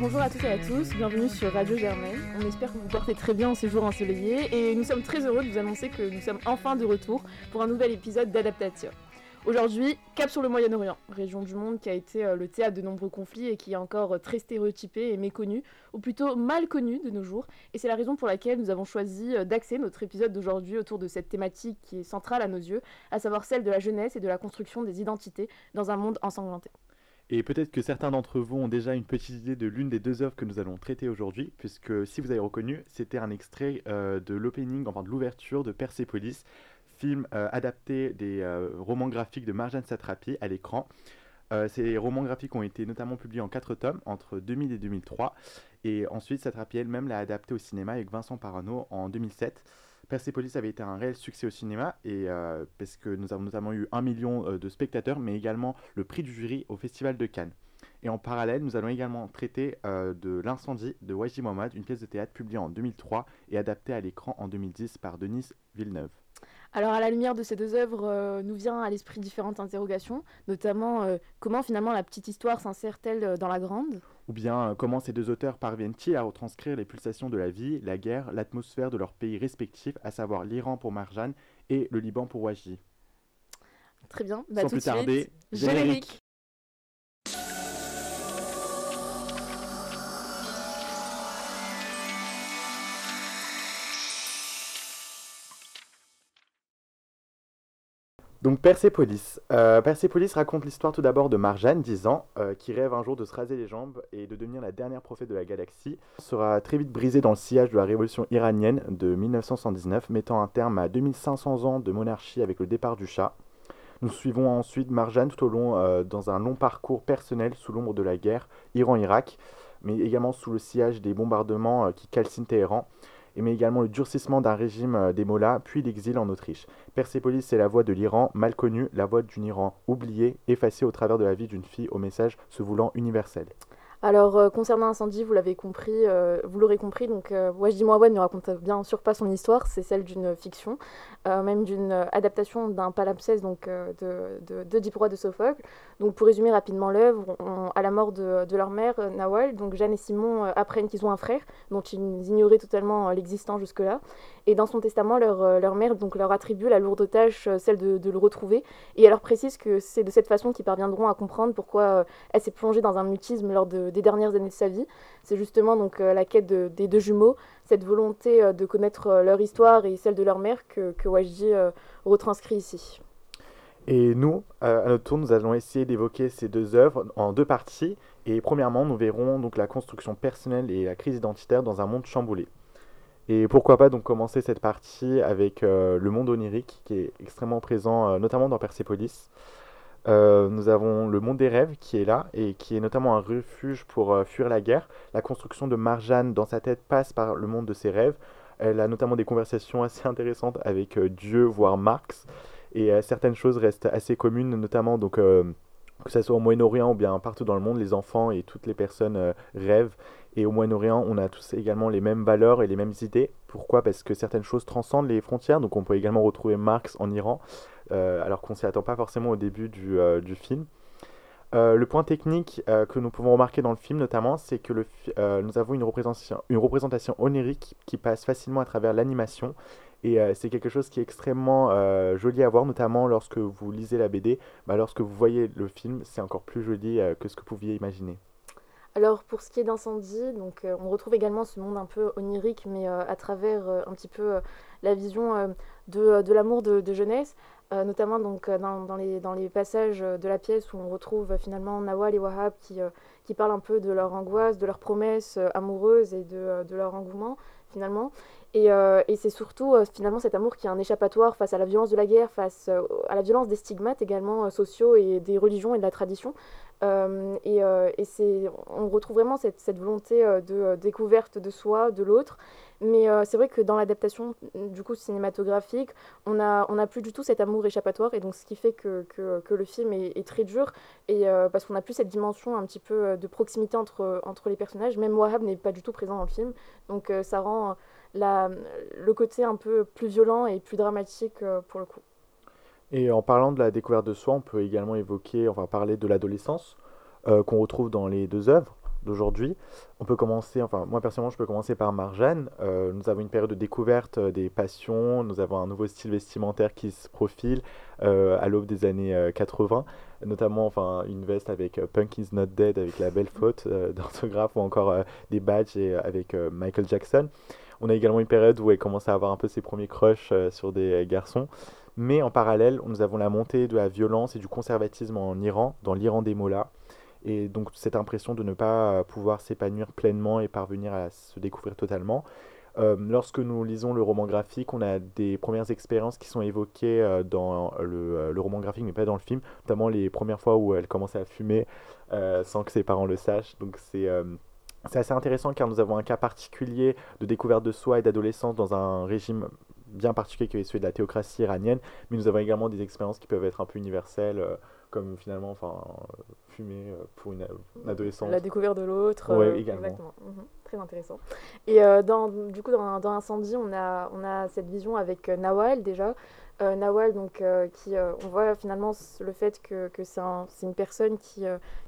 bonjour à toutes et à tous, bienvenue sur Radio Germaine. On espère que vous portez très bien en ces jours ensoleillés et nous sommes très heureux de vous annoncer que nous sommes enfin de retour pour un nouvel épisode d'Adaptation. Aujourd'hui, cap sur le Moyen-Orient, région du monde qui a été euh, le théâtre de nombreux conflits et qui est encore euh, très stéréotypée et méconnue, ou plutôt mal connue de nos jours. Et c'est la raison pour laquelle nous avons choisi euh, d'axer notre épisode d'aujourd'hui autour de cette thématique qui est centrale à nos yeux, à savoir celle de la jeunesse et de la construction des identités dans un monde ensanglanté. Et peut-être que certains d'entre vous ont déjà une petite idée de l'une des deux œuvres que nous allons traiter aujourd'hui, puisque si vous avez reconnu, c'était un extrait euh, de l'opening, l'ouverture de Persepolis, film euh, adapté des euh, romans graphiques de Marjane Satrapi à l'écran. ces romans graphiques ont été notamment publiés en quatre tomes entre 2000 et 2003, et ensuite Satrapi elle-même l'a adapté au cinéma avec Vincent Parano en 2007. Persepolis avait été un réel succès au cinéma, et, euh, parce que nous avons notamment eu un million euh, de spectateurs, mais également le prix du jury au Festival de Cannes. Et en parallèle, nous allons également traiter euh, de L'incendie de Waji Mohamed, une pièce de théâtre publiée en 2003 et adaptée à l'écran en 2010 par Denis Villeneuve. Alors à la lumière de ces deux œuvres, nous vient à l'esprit différentes interrogations, notamment comment finalement la petite histoire s'insère-t-elle dans la grande? Ou bien euh, comment ces deux auteurs parviennent-ils à retranscrire les pulsations de la vie, la guerre, l'atmosphère de leurs pays respectifs, à savoir l'Iran pour Marjan et le Liban pour Waji Très bien, bah, Sans plus tarder, générique. Donc Persépolis. Euh, Persépolis raconte l'histoire tout d'abord de Marjane, 10 ans, euh, qui rêve un jour de se raser les jambes et de devenir la dernière prophète de la galaxie. Sera très vite brisée dans le sillage de la révolution iranienne de 1979, mettant un terme à 2500 ans de monarchie avec le départ du chat. Nous suivons ensuite Marjane tout au long euh, dans un long parcours personnel sous l'ombre de la guerre Iran-Irak, mais également sous le sillage des bombardements qui calcinent Téhéran mais également le durcissement d'un régime euh, des Mollahs, puis l'exil en Autriche. Persépolis, c'est la voix de l'Iran mal connue, la voix d'un Iran oublié, effacé au travers de la vie d'une fille au message se voulant universel. Alors, euh, concernant Incendie, vous l'avez compris, euh, vous l'aurez compris, donc euh, Wajdi Mouawad ne raconte bien sûr pas son histoire, c'est celle d'une fiction, même d'une adaptation d'un palimpseste donc, de, de, de Dix de Sophocle. Donc, pour résumer rapidement l'œuvre, à la mort de, de, leur mère, Nawal, donc Jeanne et Simon apprennent qu'ils ont un frère, dont ils ignoraient totalement l'existence jusque-là. Et dans son testament, leur, leur mère donc, leur attribue la lourde tâche, celle de, le retrouver, et elle leur précise que c'est de cette façon qu'ils parviendront à comprendre pourquoi elle s'est plongée dans un mutisme lors de des dernières années de sa vie. C'est justement donc euh, la quête des deux jumeaux, cette volonté euh, de connaître euh, leur histoire et celle de leur mère que, que retranscrit ici. Et nous, à notre tour, nous allons essayer d'évoquer ces deux œuvres en deux parties. Et premièrement, nous verrons donc la construction personnelle et la crise identitaire dans un monde chamboulé. Et pourquoi pas donc commencer cette partie avec le monde onirique qui est extrêmement présent, notamment dans Persepolis. Euh, nous avons le monde des rêves qui est là et qui est notamment un refuge pour euh, fuir la guerre. La construction de Marjane dans sa tête passe par le monde de ses rêves. Elle a notamment des conversations assez intéressantes avec euh, Dieu, voire Marx. Et certaines choses restent assez communes, notamment donc, que ce soit au Moyen-Orient ou bien partout dans le monde, les enfants et toutes les personnes rêvent. Et au Moyen-Orient, on a tous également les mêmes valeurs et les mêmes idées. Pourquoi? Parce que certaines choses transcendent les frontières. Donc on peut également retrouver Marx en Iran. Euh, alors qu'on s'y attend pas forcément au début du, euh, film. Euh, le point technique que nous pouvons remarquer dans le film notamment, c'est que nous avons une représentation, une représentation onirique qui passe facilement à travers l'animation. Et c'est quelque chose qui est extrêmement joli à voir, notamment lorsque vous lisez la BD. Bah, lorsque vous voyez le film, c'est encore plus joli que ce que vous pouviez imaginer. Alors pour ce qui est d'incendie, donc on retrouve également ce monde un peu onirique, mais à travers un petit peu la vision de, l'amour de, jeunesse. Euh, notamment donc, euh, dans, les, passages de la pièce où on retrouve finalement Nawal et Wahab qui, euh, parlent un peu de leur angoisse, de leurs promesses amoureuses et de, leur engouement finalement. Et c'est surtout finalement cet amour qui est un échappatoire face à la violence de la guerre, face à la violence des stigmates également sociaux et des religions et de la tradition. Et, et c'est, on retrouve vraiment cette, volonté de découverte de soi, de l'autre, mais euh, c'est vrai que dans l'adaptation du coup cinématographique, on n'a on a plus du tout cet amour échappatoire et donc ce qui fait que, que, le film est, très dur et euh, parce qu'on n'a plus cette dimension un petit peu euh, de proximité entre, entre les personnages. Même Wahab n'est pas du tout présent dans le film, donc ça rend la, le côté un peu plus violent et plus dramatique pour le coup. Et en parlant de la découverte de soi, on peut également évoquer, enfin parler de l'adolescence qu'on retrouve dans les deux œuvres. d'aujourd'hui. On peut commencer, enfin moi personnellement je peux commencer par Marjane. Euh, nous avons une période de découverte euh, des passions, nous avons un nouveau style vestimentaire qui se profile euh, à l'aube des années 80, notamment enfin une veste avec Punk is not dead avec la belle faute d'orthographe ou encore des badges avec Michael Jackson. On a également une période où elle commence à avoir un peu ses premiers crushs sur des garçons. Mais en parallèle, nous avons la montée de la violence et du conservatisme en Iran, dans l'Iran des mollahs et donc cette impression de ne pas euh, pouvoir s'épanouir pleinement et parvenir à se découvrir totalement. Euh, lorsque nous lisons le roman graphique, on a des premières expériences qui sont évoquées euh, dans le, le, roman graphique, mais pas dans le film, notamment les premières fois où elle commençait à fumer sans que ses parents le sachent. Donc c'est assez intéressant car nous avons un cas particulier de découverte de soi et d'adolescence dans un régime bien particulier qui est celui de la théocratie iranienne, mais nous avons également des expériences qui peuvent être un peu universelles comme finalement enfin fumer euh, pour une, adolescente. La découverte de l'autre. Oui, euh, également. Exactement. Mhm. Très intéressant. Et euh, dans, du coup, dans, dans, Incendie, on a, on a cette vision avec Nawal déjà. Nawal, donc, qui, on voit finalement le fait que, que c'est un, une personne qui,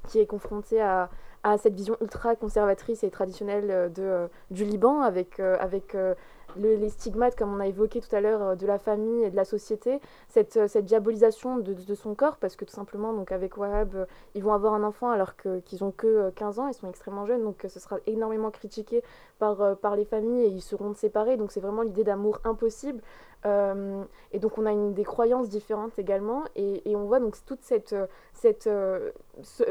qui est confrontée à, à cette vision ultra conservatrice et traditionnelle de, du Liban avec, avec les stigmates, comme on a évoqué tout à l'heure, euh, de la famille et de la société, cette, euh, cette diabolisation de, de, son corps, parce que tout simplement, donc avec Wahab, euh, ils vont avoir un enfant alors qu'ils ont que 15 ans, ils sont extrêmement jeunes, donc ce sera énormément critiqué par, par les familles et ils seront séparés, donc c'est vraiment l'idée d'amour impossible. et donc on a une, des croyances différentes également, et, et on voit donc toute cette, cette ce,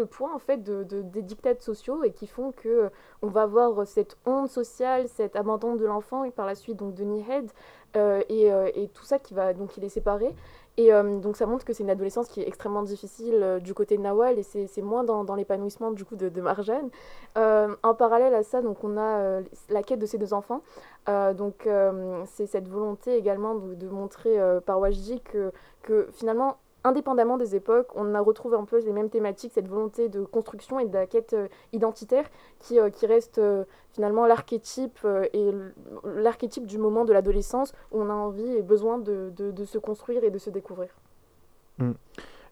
ce point en fait de, des dictats sociaux et qui font que euh, on va avoir cette onde sociale, cet abandon de l'enfant et par la suite donc de Nihed euh, et, euh, et, tout ça qui va donc il est séparé et donc ça montre que c'est une adolescence qui est extrêmement difficile du côté de Nawal et c'est moins dans, l'épanouissement du coup de, de Marjane. en parallèle à ça donc on a la quête de ces deux enfants donc c'est cette volonté également de, de montrer par Wajdi que, que finalement indépendamment des époques, on a retrouvé un peu les mêmes thématiques, cette volonté de construction et de la quête euh, identitaire qui, euh, qui reste euh, finalement l'archétype et l'archétype du moment de l'adolescence où on a envie et besoin de, de, se construire et de se découvrir. Mm.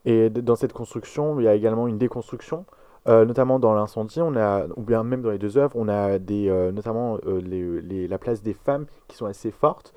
Et dans cette construction, il y a également une déconstruction. Notamment dans l'incendie, on a, ou bien même dans les deux œuvres, on a des, notamment les, les, la place des femmes qui sont assez fortes.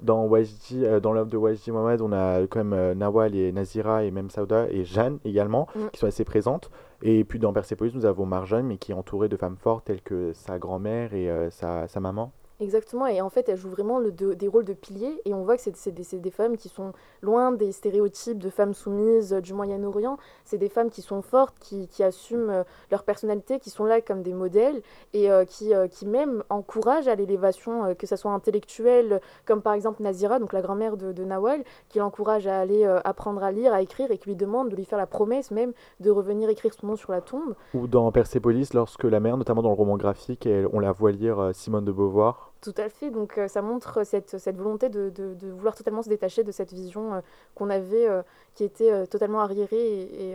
Dans, Wajdi, euh, dans l'œuvre de Wajdi Mohamed, on a quand même euh, Nawal et Nazira et même Sauda et Jeanne également, mm. qui sont assez présentes. Et puis dans Persepolis, nous avons Marjane, mais qui est entourée de femmes fortes telles que sa grand-mère et euh, sa, sa maman. Exactement, et en fait, elle joue vraiment des rôles de piliers, et on voit que c'est des, femmes qui sont loin des stéréotypes de femmes soumises du Moyen-Orient. C'est des femmes qui sont fortes, qui, qui assument euh, leur personnalité, qui sont là comme des modèles, et euh, qui, euh, qui même encouragent à l'élévation, que ce soit intellectuelle, comme par exemple Nazira, donc la grand-mère de, Nawal, qui l'encourage à aller apprendre à lire, à écrire, et qui lui demande de lui faire la promesse même de revenir écrire son nom sur la tombe. Ou dans Persépolis, lorsque la mère, notamment dans le roman graphique, on la voit lire Simone de Beauvoir. Tout à fait. Donc euh, ça montre cette, cette volonté de, de, de, vouloir totalement se détacher de cette vision euh, qu'on avait, euh, qui était totalement arriérée et,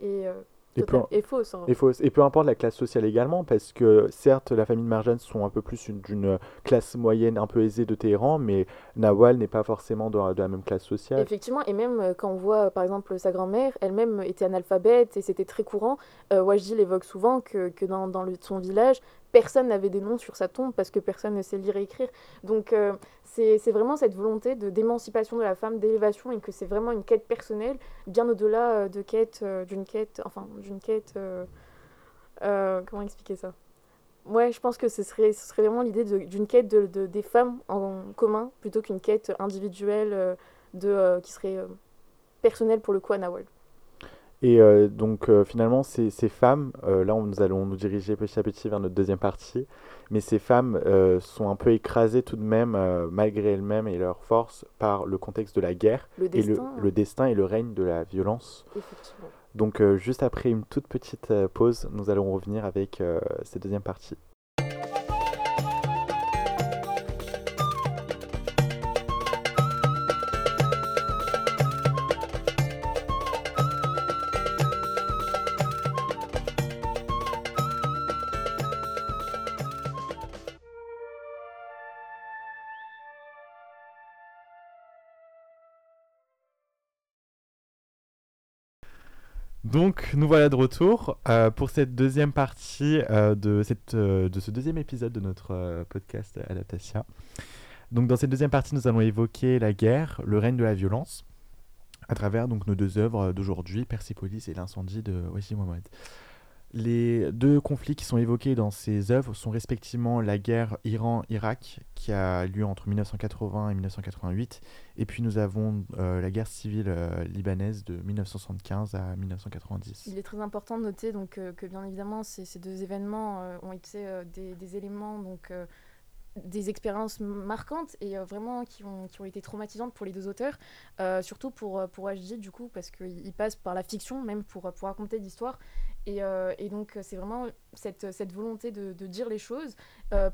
et, et, et, fausse, hein. et, fausse. Et peu importe la classe sociale également, parce que certes, la famille de Marjane sont un peu plus d'une classe moyenne un peu aisée de Téhéran, mais Nawal n'est pas forcément de, de, la même classe sociale. Effectivement, et même quand on voit par exemple sa grand-mère, elle-même était analphabète et c'était très courant. Euh, Wajdi l'évoque souvent que, que dans, dans le, son village, personne n'avait des noms sur sa tombe parce que personne ne sait lire et écrire. Donc euh, c'est vraiment cette volonté de d'émancipation de la femme, d'élévation et que c'est vraiment une quête personnelle, bien au-delà euh, de quête euh, d'une quête, enfin d'une quête. comment expliquer ça? Ouais, je pense que ce serait, ce serait vraiment l'idée d'une quête de, de, des femmes en commun plutôt qu'une quête individuelle de, qui serait personnelle pour le coup à Nawal. Et euh, donc euh, finalement, ces, ces femmes, euh, là nous allons nous diriger petit à petit vers notre deuxième partie, mais ces femmes sont un peu écrasées tout de même, malgré elles-mêmes et leur force, par le contexte de la guerre, le et le, le, destin et le règne de la violence. Donc juste après une toute petite pause, nous allons revenir avec cette deuxième partie. Donc nous voilà de retour euh, pour cette deuxième partie euh, de, cette, euh, de ce deuxième épisode de notre podcast Adaptation. Donc dans cette deuxième partie, nous allons évoquer la guerre, le règne de la violence, à travers donc nos deux œuvres d'aujourd'hui, Persepolis et l'incendie de Wasim Mohamed. Les deux conflits qui sont évoqués dans ces œuvres sont respectivement la guerre Iran-Irak qui a lieu entre 1980 et 1988, et puis nous avons euh, la guerre civile euh, libanaise de 1975 à 1990. Il est très important de noter donc, euh, que bien évidemment ces, deux événements ont été des, éléments donc, des expériences marquantes et vraiment qui ont, qui ont été traumatisantes pour les deux auteurs, surtout pour, pour du coup, parce qu'il passe par la fiction même pour, pour raconter l'histoire. Et, et, donc c'est vraiment cette, cette volonté de, de, dire les choses.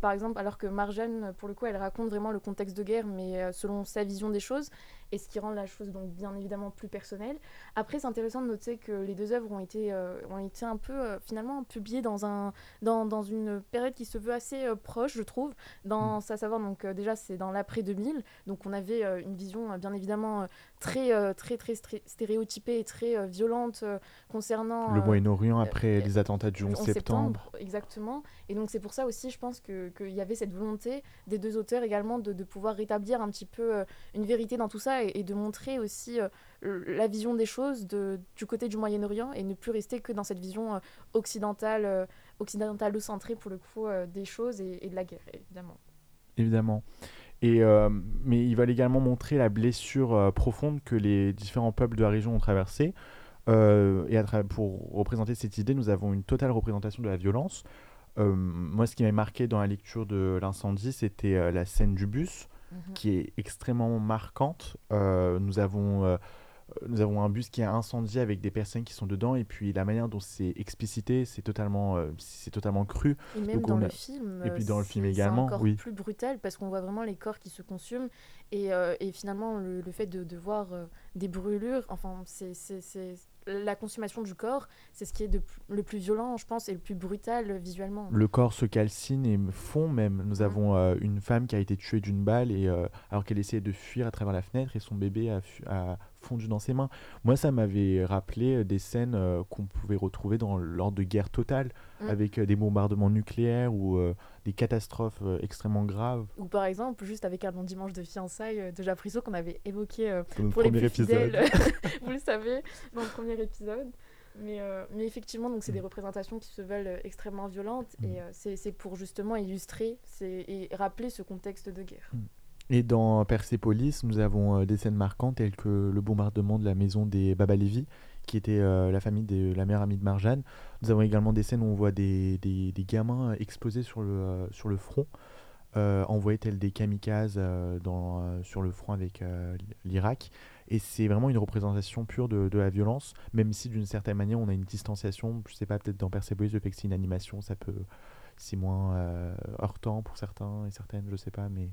par exemple, alors que Marjane, pour le coup, elle raconte vraiment le contexte de guerre, mais selon sa vision des choses, et ce qui rend la chose donc bien évidemment plus personnelle. Après, c'est intéressant de noter que les deux œuvres ont été, ont été un peu finalement publiées dans, un, dans, dans, une période qui se veut assez proche, je trouve dans mm. savoir donc euh, déjà c'est dans l'après 2000 donc on avait euh, une vision euh, bien évidemment très très très stéréotypée et très violente concernant le Moyen-Orient après les attentats du 11 septembre. septembre. exactement et donc c'est pour ça aussi je pense que qu'il y avait cette volonté des deux auteurs également de, de pouvoir rétablir un petit peu une vérité dans tout ça et, et de montrer aussi la vision des choses de, du côté du Moyen-Orient et ne plus rester que dans cette vision occidentale occidentalo-centrée pour le coup des choses et, et de la guerre évidemment évidemment. Et, euh, mais il va également montrer la blessure euh, profonde que les différents peuples de la région ont traversée. Euh, et pour représenter cette idée, nous avons une totale représentation de la violence. moi, ce qui m'a marqué dans la lecture de l'incendie, c'était la scène du bus, mhm. qui est extrêmement marquante. nous avons nous avons un bus qui est incendié avec des personnes qui sont dedans et puis la manière dont c'est explicité c'est totalement euh, c'est totalement cru et même dans le film et puis dans le film également encore oui plus brutal parce qu'on voit vraiment les corps qui se consument et, euh, et finalement le, fait de, de voir euh, des brûlures enfin c'est la consommation du corps, c'est ce qui est de, le plus violent, je pense, et le plus brutal visuellement. Le corps se calcine et fond même. Nous mm. avons une femme qui a été tuée d'une balle et alors qu'elle essayait de fuir à travers la fenêtre et son bébé a, a fondu dans ses mains. Moi, ça m'avait rappelé euh, des scènes euh, qu'on pouvait retrouver dans l'ordre de guerre totale, mm. avec euh, des bombardements nucléaires ou des catastrophes extrêmement graves. Ou par exemple, juste avec un long dimanche de fiançailles de Japriso qu'on avait évoqué pour les plus fidèles, vous le savez, dans le premier épisode. Mais, mais effectivement, donc c'est des mm. représentations qui se veulent extrêmement violentes mm. et c'est pour justement illustrer et rappeler ce contexte de guerre. Et dans Persepolis, nous avons euh, des scènes marquantes telles que le bombardement de la maison des Baba Levi, qui était euh, la famille de la mère amie de Marjane. Nous avons également des scènes où on voit des, des, gamins explosés sur le, euh, sur le front, envoyés tels des kamikazes dans, sur le front avec l'Irak. Et c'est vraiment une représentation pure de, de la violence, même si d'une certaine manière on a une distanciation. Je sais pas, peut-être dans Persepolis, le fait que c'est une animation, ça peut. C'est moins temps pour certains et certaines, je sais pas, mais.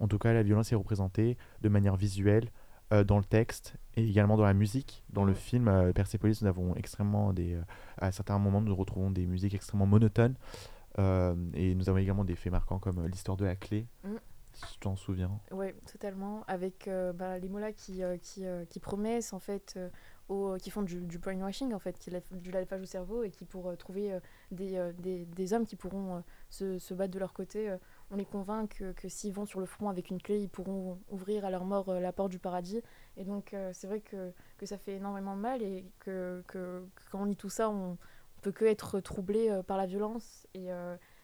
En tout cas, la violence est représentée de manière visuelle euh, dans le texte et également dans la musique. Dans le film euh, Persepolis, nous avons extrêmement des. Euh, à certains moments, nous retrouvons des musiques extrêmement monotones. et nous avons également des faits marquants comme l'histoire de la clé. Mm. Tu t'en souviens Oui, totalement. Avec bah, les mots-là qui, qui, qui, promettent, en fait, qui font du, brainwashing, en fait, qui du lavage au cerveau et qui, pour trouver des, des, des, hommes qui pourront se, se, battre de leur côté, on les convainc que, que s'ils vont sur le front avec une clé, ils pourront ouvrir à leur mort euh, la porte du paradis. Et donc, euh, c'est vrai que, que, ça fait énormément mal et que, que, quand on lit tout ça, on, on peut que être troublé euh, par la violence et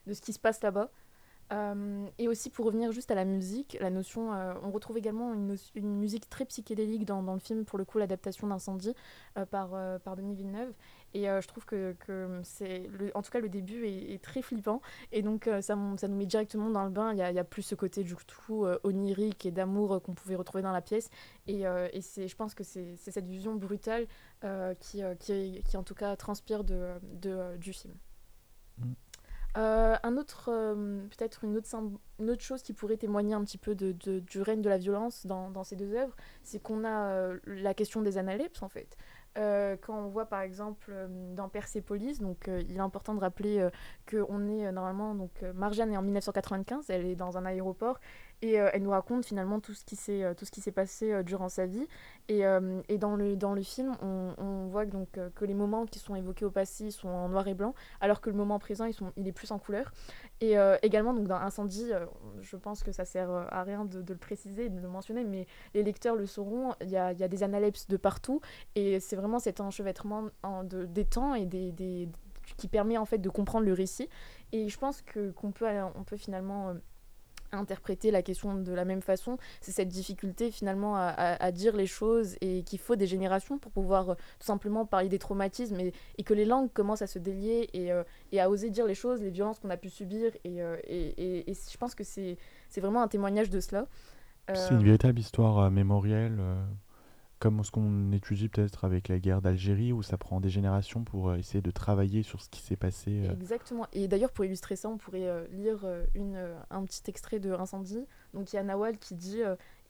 de ce qui se passe là-bas. Euh, et aussi pour revenir juste à la musique, la notion, euh, on retrouve également une, musique très psychédélique dans, le film, pour le coup l'adaptation d'Incendie euh, par, par Denis Villeneuve. Et je trouve que, que c'est, en tout cas le début est, très flippant. Et donc ça, ça, nous met directement dans le bain. Il y a, il y a plus ce côté du tout onirique et d'amour qu'on pouvait retrouver dans la pièce. Et, et c'est, je pense que c'est, cette vision brutale qui, qui, qui, en tout cas transpire de, de du film. Mm. Euh, un autre, euh, peut-être une autre, chose qui pourrait témoigner un petit peu du règne de la violence dans, ces deux œuvres, c'est qu'on a euh, la question des analepses en fait. Quand on voit par exemple dans Persepolis, donc il est important de rappeler qu'on est normalement donc Marjane est en 1995, elle est dans un aéroport et elle nous raconte finalement tout ce qui s'est tout ce qui s'est passé durant sa vie. Et, et, dans le dans le film on, on voit donc que les moments qui sont évoqués au passé sont en noir et blanc alors que le moment présent ils sont il est plus en couleur. Et également donc dans Incendie je pense que ça sert à rien de, de, le préciser de le mentionner mais les lecteurs le sauront il y a, y a des analepses de partout. Et c'est vraiment cet enchevêtrement de, des temps et des, des, qui permet en fait de comprendre le récit. Et je pense que qu'on peut, on peut finalement euh, interpréter la question de la même façon. C'est cette difficulté finalement à, à, dire les choses et qu'il faut des générations pour pouvoir euh, tout simplement parler des traumatismes et, et, que les langues commencent à se délier et, euh, et à oser dire les choses, les violences qu'on a pu subir. Et, et, et je pense que c'est vraiment un témoignage de cela. C'est une véritable histoire mémorielle comme ce qu'on étudie peut-être avec la guerre d'Algérie, où ça prend des générations pour euh, essayer de travailler sur ce qui s'est passé. Euh. Exactement. Et d'ailleurs, pour illustrer ça, on pourrait euh, lire un petit extrait de Incendie. Donc il y a Nawal qui dit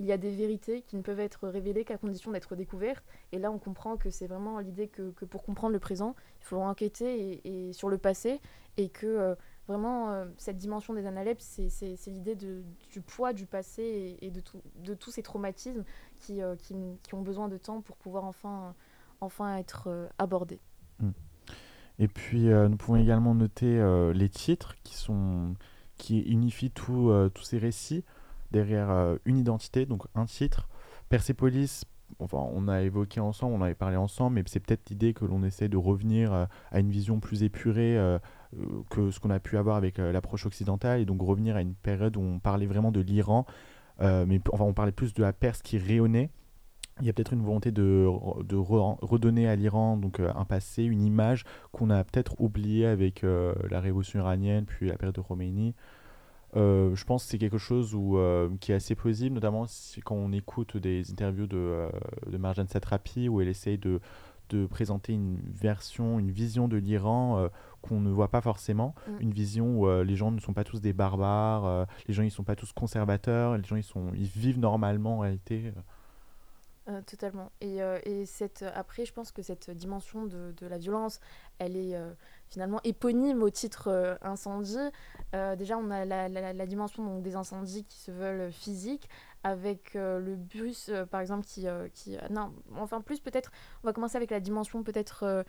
Il y a des vérités qui ne peuvent être révélées qu'à condition d'être découvertes. Et là, on comprend que c'est vraiment l'idée que, pour comprendre le présent, il faut enquêter et sur le passé et que vraiment, euh, cette dimension des analepses, c'est l'idée du poids du passé et, de, tous ces traumatismes qui, euh, qui, ont besoin de temps pour pouvoir enfin, être euh, abordés. Hmm. Et puis, nous pouvons également noter les titres qui unifient tous ces récits derrière une identité, donc un titre. Persepolis, enfin, on a évoqué ensemble, on avait parlé ensemble, mais c'est peut-être l'idée que l'on essaie de revenir à une vision plus épurée euh, que ce qu'on a pu avoir avec euh, l'approche occidentale et donc revenir à une période où on parlait vraiment de l'Iran, euh, mais enfin on parlait plus de la Perse qui rayonnait. Il y a peut-être une volonté de, de redonner à l'Iran donc un passé, une image qu'on a peut-être oubliée avec la révolution iranienne puis la période de Khomeini. Je pense que c'est quelque chose où, qui est assez plausible, notamment si, quand on écoute des interviews de, de Marjane Satrapi où elle essaye de, de présenter une version, une vision de l'Iran euh, qu'on ne voit pas forcément, mm. une vision où euh, les gens ne sont pas tous des barbares, euh, les gens ils sont pas tous conservateurs, les gens ils sont ils vivent normalement en réalité. totalement. Et, et cette, après, je pense que cette dimension de, de la violence, elle est finalement éponyme au titre incendie. déjà, on a la, la, dimension donc, des incendies qui se veulent physiques, avec euh, le bus, euh, par exemple, qui... Euh, qui non, enfin, plus peut-être, on va commencer avec la dimension peut-être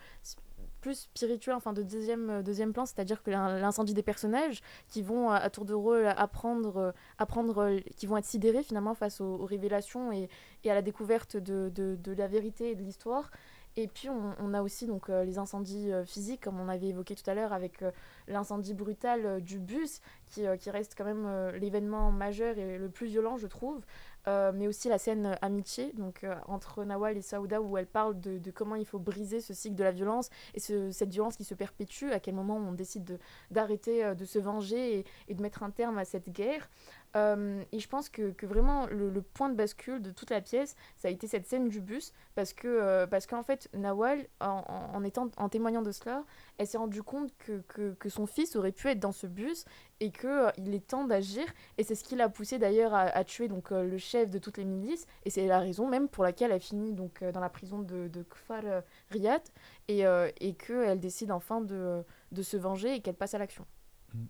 plus spirituelle, enfin de deuxième, deuxième plan, c'est-à-dire que l'incendie des personnages qui vont à, tour de rôle apprendre, apprendre qui vont être sidérés finalement face aux, révélations et, et, à la découverte de, de, de la vérité et de l'histoire. Et puis on, a aussi donc euh, les incendies euh, physiques, comme on avait évoqué tout à l'heure, avec euh, l'incendie brutal du bus, qui, qui, reste quand même l'événement majeur et le plus violent, je trouve. mais aussi la scène amitié, donc entre Nawal et Saouda, où elle parle de, comment il faut briser ce cycle de la violence et ce, cette violence qui se perpétue, à quel moment on décide d'arrêter de, se venger et, de mettre un terme à cette guerre. Euh, et je pense que, que vraiment le, point de bascule de toute la pièce, ça a été cette scène du bus, parce que euh, parce qu'en fait, Nawal, en, étant, en témoignant de cela, elle s'est rendue compte que, que, que, son fils aurait pu être dans ce bus et qu'il euh, il est temps d'agir. Et c'est ce qui l'a poussé d'ailleurs à, tuer donc, le chef de toutes les milices. Et c'est la raison même pour laquelle elle finit donc, dans la prison de, de Kfar Riyad et, et qu'elle décide enfin de, de se venger et qu'elle passe à l'action. Mmh.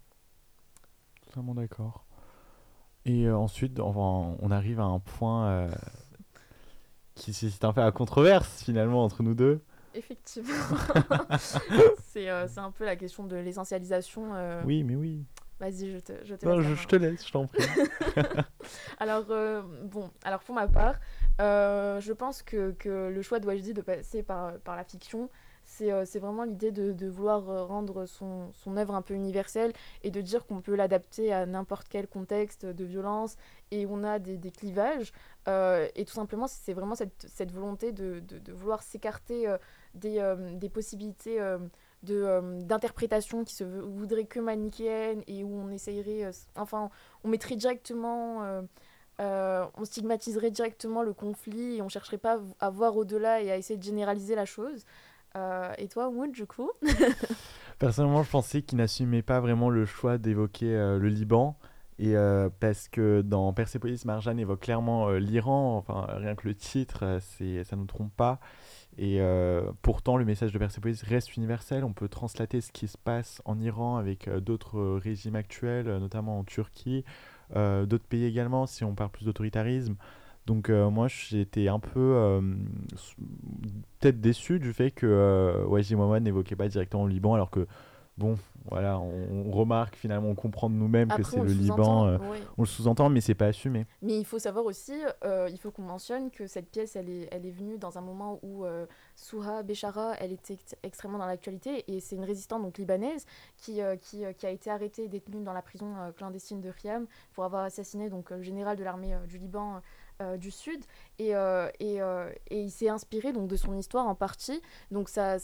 Totalement d'accord. Et euh, ensuite, enfin, on arrive à un point euh, qui c'est un fait à controverse finalement entre nous deux. Effectivement. c'est euh, un peu la question de l'essentialisation. Oui, mais oui. Vas-y, je te, je te non, laisse. Je, te laisse, je t'en prie. alors, bon, alors pour ma part, je pense que, que le choix de Wajdi de passer par, par la fiction, euh, c'est vraiment l'idée de, de, vouloir euh, rendre son, son, œuvre un peu universelle et de dire qu'on peut l'adapter à n'importe quel contexte de violence et on a des, des clivages. Euh, et tout simplement, c'est vraiment cette, cette volonté de, de, de vouloir s'écarter des, des, possibilités d'interprétation qui se voudraient que manichéennes et où on essayerait, enfin, on mettrait directement. on stigmatiserait directement le conflit et on chercherait pas à voir au-delà et à essayer de généraliser la chose. Euh, et toi, Wood, du coup Personnellement, je pensais qu'il n'assumait pas vraiment le choix d'évoquer euh, le Liban Et euh, parce que dans Persepolis, Marjane évoque clairement l'Iran, enfin rien que le titre, ça ne nous trompe pas. Et pourtant, le message de Persepolis reste universel. On peut translater ce qui se passe en Iran avec d'autres régimes actuels, notamment en Turquie, d'autres pays également, si on parle plus d'autoritarisme. Donc moi, été un peu peut-être déçu du fait que Waji Mouamad n'évoquait pas directement le Liban, alors que bon, voilà, on, remarque finalement, on comprend de nous-mêmes que c'est le, Liban. Euh, on le sous-entend, mais c'est pas assumé. Mais il faut savoir aussi, euh, il faut qu'on mentionne que cette pièce, elle est, elle est venue dans un moment où euh, Souha Béchara, elle était extrêmement dans l'actualité, et c'est une résistante donc libanaise qui, qui, qui, a été arrêtée et détenue dans la prison clandestine de Riam pour avoir assassiné donc le général de l'armée du Liban euh, du Sud. Et, euh, et, euh, et il s'est inspiré donc de son histoire en partie. Donc ça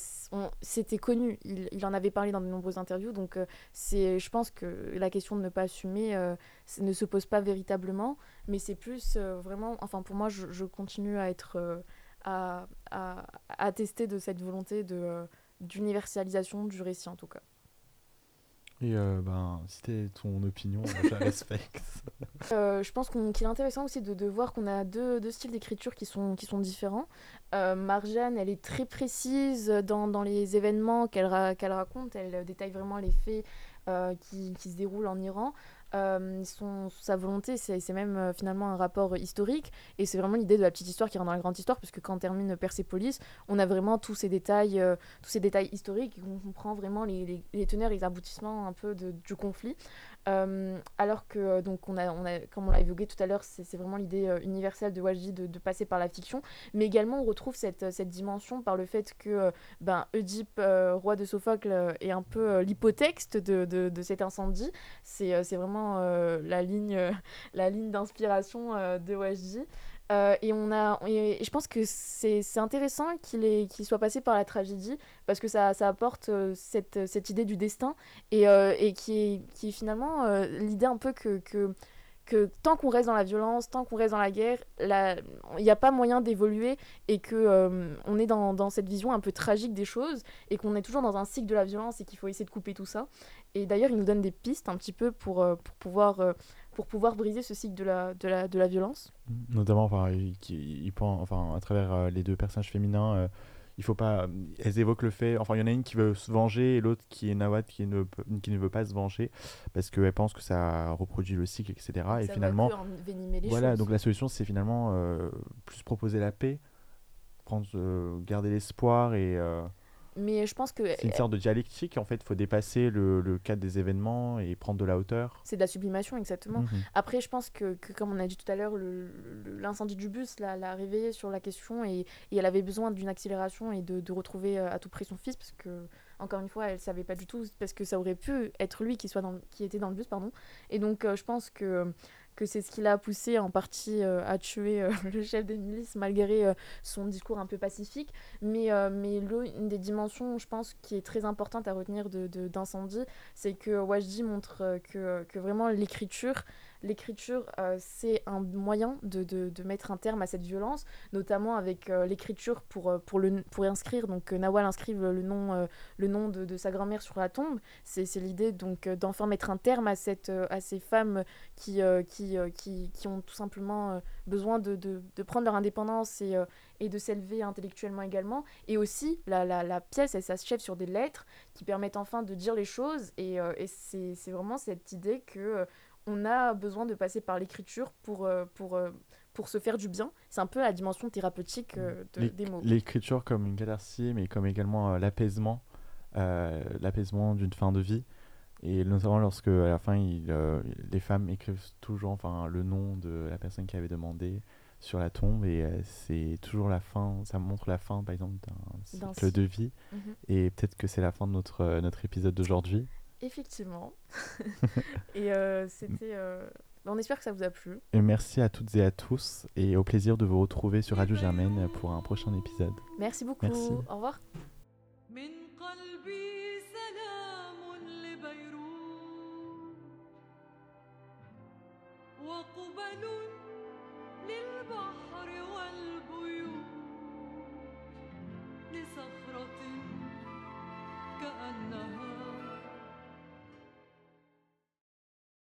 c'était connu. Il, en avait parlé dans de nombreuses interviews. Donc c'est je pense que la question de ne pas assumer ne se pose pas véritablement. Mais c'est plus vraiment enfin pour moi je, continue à être à, à, à, de cette volonté de d'universalisation du récit en tout cas et euh, ben, c'était ton opinion, je la respecte. Euh, je pense qu'il est intéressant aussi de, de voir qu'on a deux, deux styles d'écriture qui sont, qui sont différents. Euh, Marjane, elle est très précise dans, dans les événements qu'elle qu'elle raconte. Elle détaille vraiment les faits euh, qui, qui, se déroulent en Iran. Euh, sa volonté, c'est même euh, finalement un rapport historique, et c'est vraiment l'idée de la petite histoire qui rentre dans la grande histoire, puisque quand termine Persepolis, on a vraiment tous ces détails, euh, tous ces détails historiques, et on comprend vraiment les, les, les, teneurs et les aboutissements un peu du conflit. Euh, alors que, donc, on a, on a, comme on l'a évoqué tout à l'heure, c'est vraiment l'idée universelle de Wajdi de, passer par la fiction, mais également on retrouve cette, cette dimension par le fait que ben, Oedipe, roi de Sophocle, est un peu l'hypotexte de, de, cet incendie. C'est vraiment euh, la ligne, euh, la ligne d'inspiration euh, de Wajdi. Et on a et, je pense que c'est intéressant qu'il qu'il soit passé par la tragédie parce que ça, ça apporte cette, cette, idée du destin et, et qui, est, qui est finalement l'idée un peu que, que que tant qu'on reste dans la violence, tant qu'on reste dans la guerre, il n'y a pas moyen d'évoluer et euh, on est dans, dans, cette vision un peu tragique des choses et qu'on est toujours dans un cycle de la violence et qu'il faut essayer de couper tout ça. Et d'ailleurs, il nous donne des pistes un petit peu pour, euh, pour, pouvoir, euh, pour pouvoir briser ce cycle de la, de la, de la violence. Notamment, enfin, il, il, enfin, à travers les deux personnages féminins il faut pas. Elles évoquent le fait. Enfin, il y en a une qui veut se venger et l'autre qui est Nawad qui ne, qui ne veut pas se venger parce qu'elle pense que ça reproduit le cycle, etc. et finalement. voilà, donc la solution, c'est finalement euh, plus proposer la paix, prendre, euh, garder l'espoir et. Euh, mais je pense que. C'est une sorte de dialectique, en fait, il faut dépasser le, le, cadre des événements et prendre de la hauteur. C'est de la sublimation, exactement. Mhm. Après, je pense que, que, comme on a dit tout à l'heure, l'incendie du bus l'a réveillée sur la question et, et elle avait besoin d'une accélération et de, de, retrouver euh, à tout prix son fils, parce que, encore une fois, elle savait pas du tout, parce que ça aurait pu être lui qui, soit dans, qui était dans le bus, pardon. Et donc, euh, je pense que que c'est ce qui l'a poussé en partie euh, à tuer euh, le chef des milices malgré euh, son discours un peu pacifique. Mais, mais une des dimensions, je pense, qui est très importante à retenir d'incendie, de, c'est que Wajdi montre que, que vraiment l'écriture l'écriture, euh, c'est un moyen de, de, mettre un terme à cette violence, notamment avec euh, l'écriture pour, euh, pour, pour inscrire, donc Nawal inscrive le nom, le nom de, de sa grand-mère sur la tombe. C'est l'idée donc d'enfin mettre un terme à, cette, à ces femmes qui, qui, qui, qui, ont tout simplement besoin de, de, prendre leur indépendance et, et de s'élever intellectuellement également. Et aussi, la, la, pièce, elle s'achève sur des lettres qui permettent enfin de dire les choses. Et, et c'est vraiment cette idée que on a besoin de passer par l'écriture pour, euh, pour, euh, pour se faire du bien. C'est un peu la dimension thérapeutique euh, de, des mots. L'écriture comme une catharsis, mais comme également l'apaisement, l'apaisement d'une fin de vie. Et notamment lorsque, à la fin, il, les femmes écrivent toujours enfin, le nom de la personne qui avait demandé sur la tombe et c'est toujours la fin, ça montre la fin par exemple d'un cycle de vie mhm. et peut-être que c'est la fin de notre, notre épisode d'aujourd'hui Effectivement. et euh, c'était. Euh, on espère que ça vous a plu. Et merci à toutes et à tous et au plaisir de vous retrouver sur Radio Germaine pour un prochain épisode. Merci beaucoup. Merci. Au revoir. كأنها